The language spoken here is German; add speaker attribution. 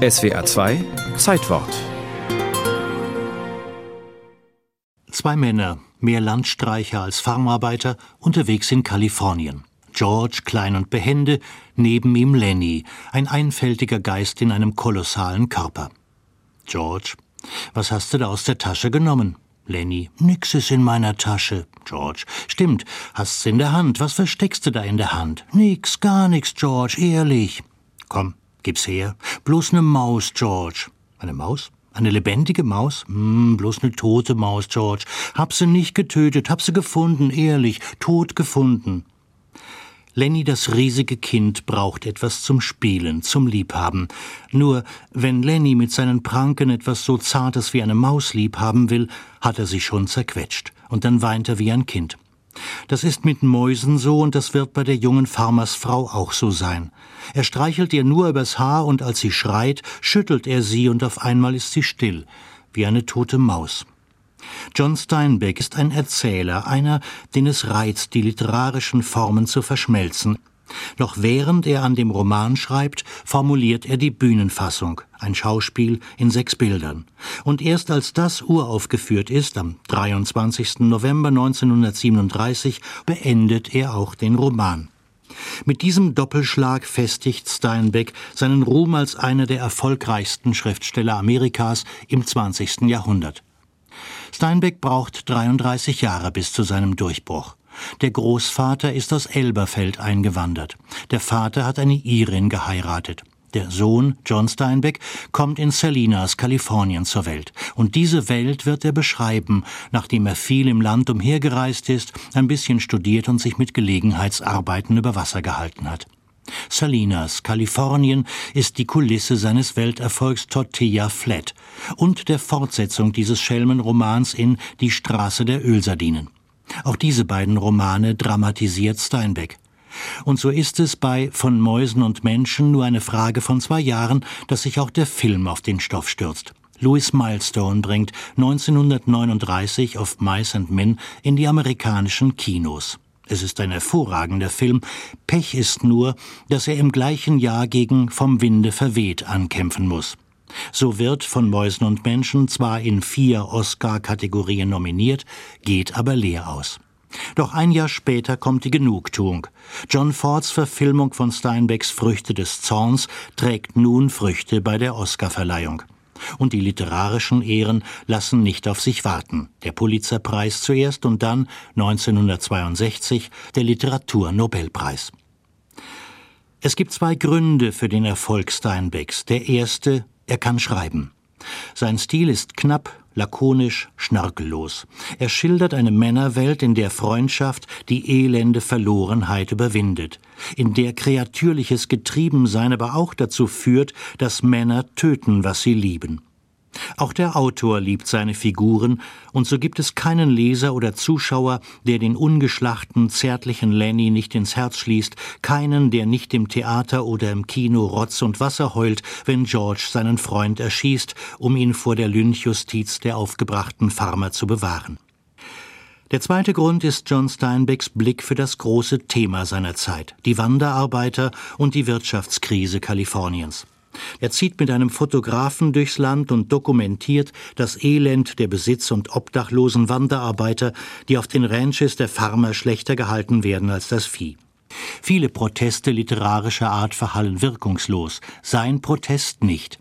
Speaker 1: SWA 2 Zeitwort
Speaker 2: Zwei Männer, mehr Landstreicher als Farmarbeiter, unterwegs in Kalifornien. George, klein und behende, neben ihm Lenny, ein einfältiger Geist in einem kolossalen Körper. George, was hast du da aus der Tasche genommen? Lenny, nix ist in meiner Tasche. George, stimmt, hast's in der Hand. Was versteckst du da in der Hand? Nix, gar nix, George, ehrlich. Komm, gib's her. Bloß ne Maus, George. Eine Maus? Eine lebendige Maus? Hm, bloß ne tote Maus, George. Hab sie nicht getötet, hab sie gefunden, ehrlich, tot gefunden. Lenny, das riesige Kind, braucht etwas zum Spielen, zum Liebhaben. Nur, wenn Lenny mit seinen Pranken etwas so Zartes wie eine Maus liebhaben will, hat er sie schon zerquetscht. Und dann weint er wie ein Kind. Das ist mit Mäusen so und das wird bei der jungen Farmersfrau auch so sein. Er streichelt ihr nur übers Haar und als sie schreit, schüttelt er sie und auf einmal ist sie still, wie eine tote Maus. John Steinbeck ist ein Erzähler, einer, den es reizt, die literarischen Formen zu verschmelzen. Noch während er an dem Roman schreibt, formuliert er die Bühnenfassung, ein Schauspiel in sechs Bildern. Und erst als das uraufgeführt ist, am 23. November 1937, beendet er auch den Roman. Mit diesem Doppelschlag festigt Steinbeck seinen Ruhm als einer der erfolgreichsten Schriftsteller Amerikas im 20. Jahrhundert. Steinbeck braucht 33 Jahre bis zu seinem Durchbruch. Der Großvater ist aus Elberfeld eingewandert. Der Vater hat eine Irin geheiratet. Der Sohn, John Steinbeck, kommt in Salinas, Kalifornien zur Welt. Und diese Welt wird er beschreiben, nachdem er viel im Land umhergereist ist, ein bisschen studiert und sich mit Gelegenheitsarbeiten über Wasser gehalten hat. Salinas, Kalifornien, ist die Kulisse seines Welterfolgs Tortilla Flat und der Fortsetzung dieses Schelmenromans in Die Straße der Ölsardinen. Auch diese beiden Romane dramatisiert Steinbeck. Und so ist es bei Von Mäusen und Menschen nur eine Frage von zwei Jahren, dass sich auch der Film auf den Stoff stürzt. Louis Milestone bringt 1939 auf Mice and Men in die amerikanischen Kinos. Es ist ein hervorragender Film. Pech ist nur, dass er im gleichen Jahr gegen Vom Winde verweht ankämpfen muss. So wird von Mäusen und Menschen zwar in vier Oscar-Kategorien nominiert, geht aber leer aus. Doch ein Jahr später kommt die Genugtuung. John Fords Verfilmung von Steinbecks Früchte des Zorns trägt nun Früchte bei der Oscarverleihung. Und die literarischen Ehren lassen nicht auf sich warten. Der Pulitzerpreis zuerst und dann 1962 der Literaturnobelpreis. Es gibt zwei Gründe für den Erfolg Steinbecks. Der erste, er kann schreiben. Sein Stil ist knapp, lakonisch, schnörkellos. Er schildert eine Männerwelt, in der Freundschaft die elende Verlorenheit überwindet, in der kreatürliches Getriebensein aber auch dazu führt, dass Männer töten, was sie lieben. Auch der Autor liebt seine Figuren, und so gibt es keinen Leser oder Zuschauer, der den ungeschlachten, zärtlichen Lenny nicht ins Herz schließt, keinen, der nicht im Theater oder im Kino Rotz und Wasser heult, wenn George seinen Freund erschießt, um ihn vor der Lynchjustiz der aufgebrachten Farmer zu bewahren. Der zweite Grund ist John Steinbecks Blick für das große Thema seiner Zeit, die Wanderarbeiter und die Wirtschaftskrise Kaliforniens. Er zieht mit einem Fotografen durchs Land und dokumentiert das Elend der besitz- und obdachlosen Wanderarbeiter, die auf den Ranches der Farmer schlechter gehalten werden als das Vieh. Viele Proteste literarischer Art verhallen wirkungslos, sein Protest nicht.